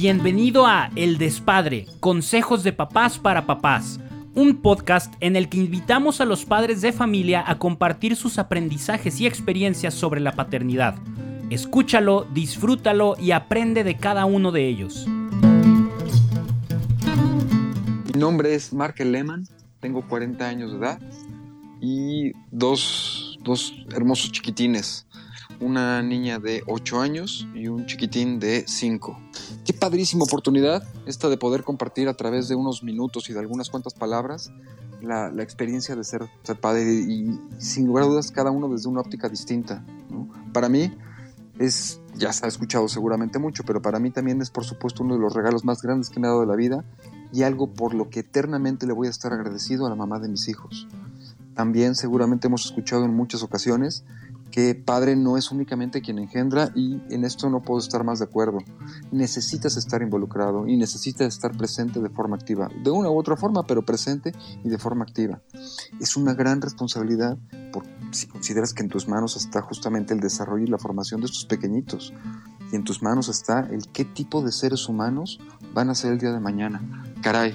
Bienvenido a El Despadre, Consejos de Papás para Papás, un podcast en el que invitamos a los padres de familia a compartir sus aprendizajes y experiencias sobre la paternidad. Escúchalo, disfrútalo y aprende de cada uno de ellos. Mi nombre es Mark Lehmann, tengo 40 años de edad y dos, dos hermosos chiquitines una niña de 8 años y un chiquitín de 5. Qué padrísima oportunidad esta de poder compartir a través de unos minutos y de algunas cuantas palabras la, experiencia de ser, padre y, sin lugar a dudas cada uno desde una óptica distinta. Para mí es, ya se ha escuchado seguramente mucho, pero para mí también es por supuesto uno de los regalos más grandes que me ha dado la vida y algo por lo que eternamente le voy a estar agradecido a la mamá de mis hijos. También seguramente hemos escuchado en muchas ocasiones que padre no es únicamente quien engendra y en esto no puedo estar más de acuerdo. Necesitas estar involucrado y necesitas estar presente de forma activa, de una u otra forma, pero presente y de forma activa. Es una gran responsabilidad por, si consideras que en tus manos está justamente el desarrollo y la formación de estos pequeñitos y en tus manos está el qué tipo de seres humanos van a ser el día de mañana. Caray,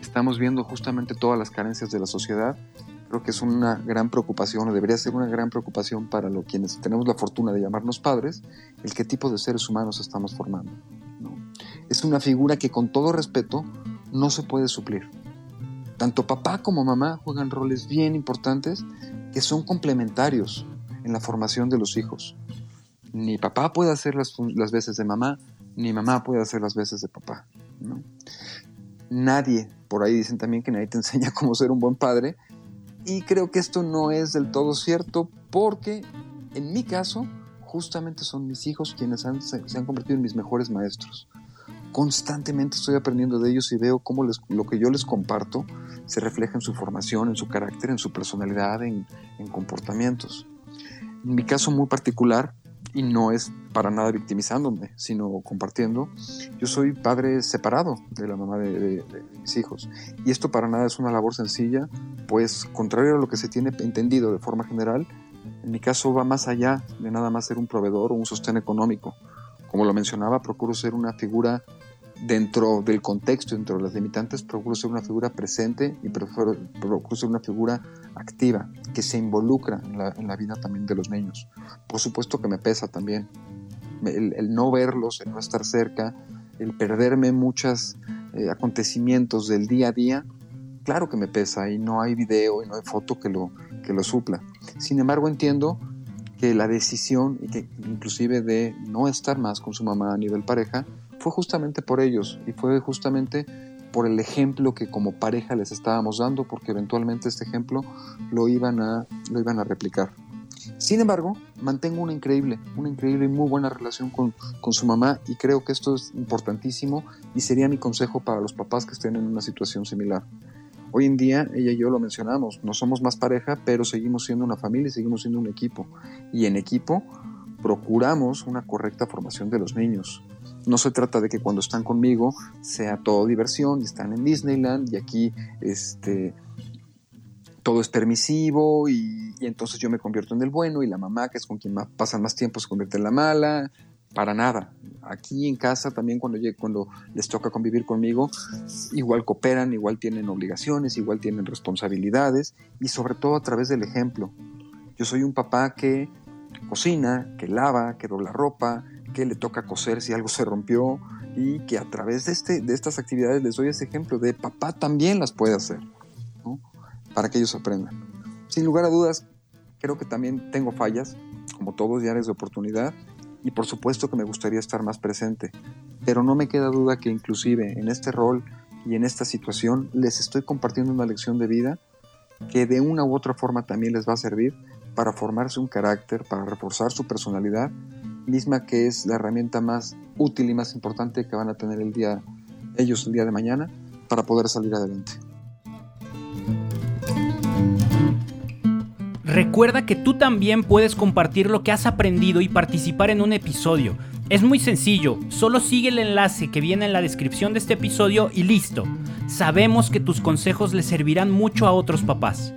estamos viendo justamente todas las carencias de la sociedad creo que es una gran preocupación, o debería ser una gran preocupación para los quienes tenemos la fortuna de llamarnos padres, el qué tipo de seres humanos estamos formando. Es una figura que con todo respeto no se puede suplir. Tanto papá como mamá juegan roles bien importantes que son complementarios en la formación de los hijos. Ni papá puede hacer las, veces de mamá, ni mamá puede hacer las veces de papá. Nadie, por ahí dicen también que nadie te enseña cómo ser un buen padre, y creo que esto no es del todo cierto porque en mi caso justamente son mis hijos quienes se, han convertido en mis mejores maestros. Constantemente estoy aprendiendo de ellos y veo cómo lo que yo les comparto se refleja en su formación, en su carácter, en su personalidad, en comportamientos. En mi caso muy particular, y no es para nada victimizándome, sino compartiendo. Yo soy padre separado de la mamá de, mis hijos y esto para nada es una labor sencilla, pues contrario a lo que se tiene entendido de forma general, en mi caso va más allá de nada más ser un proveedor o un sostén económico. Como lo mencionaba, procuro ser una figura dentro del contexto, dentro de las limitantes, procuro ser una figura presente y procuro, ser una figura activa, que se involucra en la, vida también de los niños. Por supuesto que me pesa también el, no verlos, el no estar cerca, el perderme muchos eh, acontecimientos del día a día, claro que me pesa y no hay video y no hay foto que lo, que lo supla. Sin embargo, entiendo que la decisión, y que inclusive de no estar más con su mamá a nivel pareja, fue justamente por ellos y fue justamente por el ejemplo que como pareja les estábamos dando, porque eventualmente este ejemplo lo iban a, lo iban a replicar. Sin embargo, mantengo una increíble, una increíble y muy buena relación con, con, su mamá y creo que esto es importantísimo y sería mi consejo para los papás que estén en una situación similar. Hoy en día, ella y yo lo mencionamos, no somos más pareja, pero seguimos siendo una familia y seguimos siendo un equipo. Y en equipo procuramos una correcta formación de los niños. No se trata de que cuando están conmigo sea todo diversión están en Disneyland y aquí este, todo es permisivo y, entonces yo me convierto en el bueno y la mamá, que es con quien más, pasan más tiempo, se convierte en la mala. Para nada. Aquí en casa también cuando, cuando les toca convivir conmigo, igual cooperan, igual tienen obligaciones, igual tienen responsabilidades y sobre todo a través del ejemplo. Yo soy un papá que cocina, que lava, que dobla ropa, que le toca coser si algo se rompió y que a través de, este, de estas actividades les doy ese ejemplo de papá también las puede hacer, para que ellos aprendan. Sin lugar a dudas, creo que también tengo fallas, como todos, y áreas de oportunidad, y por supuesto que me gustaría estar más presente, pero no me queda duda que inclusive en este rol y en esta situación les estoy compartiendo una lección de vida que de una u otra forma también les va a servir para formarse un carácter, para reforzar su personalidad misma que es la herramienta más útil y más importante que van a tener el día, ellos el día de mañana para poder salir adelante. Recuerda que tú también puedes compartir lo que has aprendido y participar en un episodio. Es muy sencillo, solo sigue el enlace que viene en la descripción de este episodio y listo. Sabemos que tus consejos le servirán mucho a otros papás.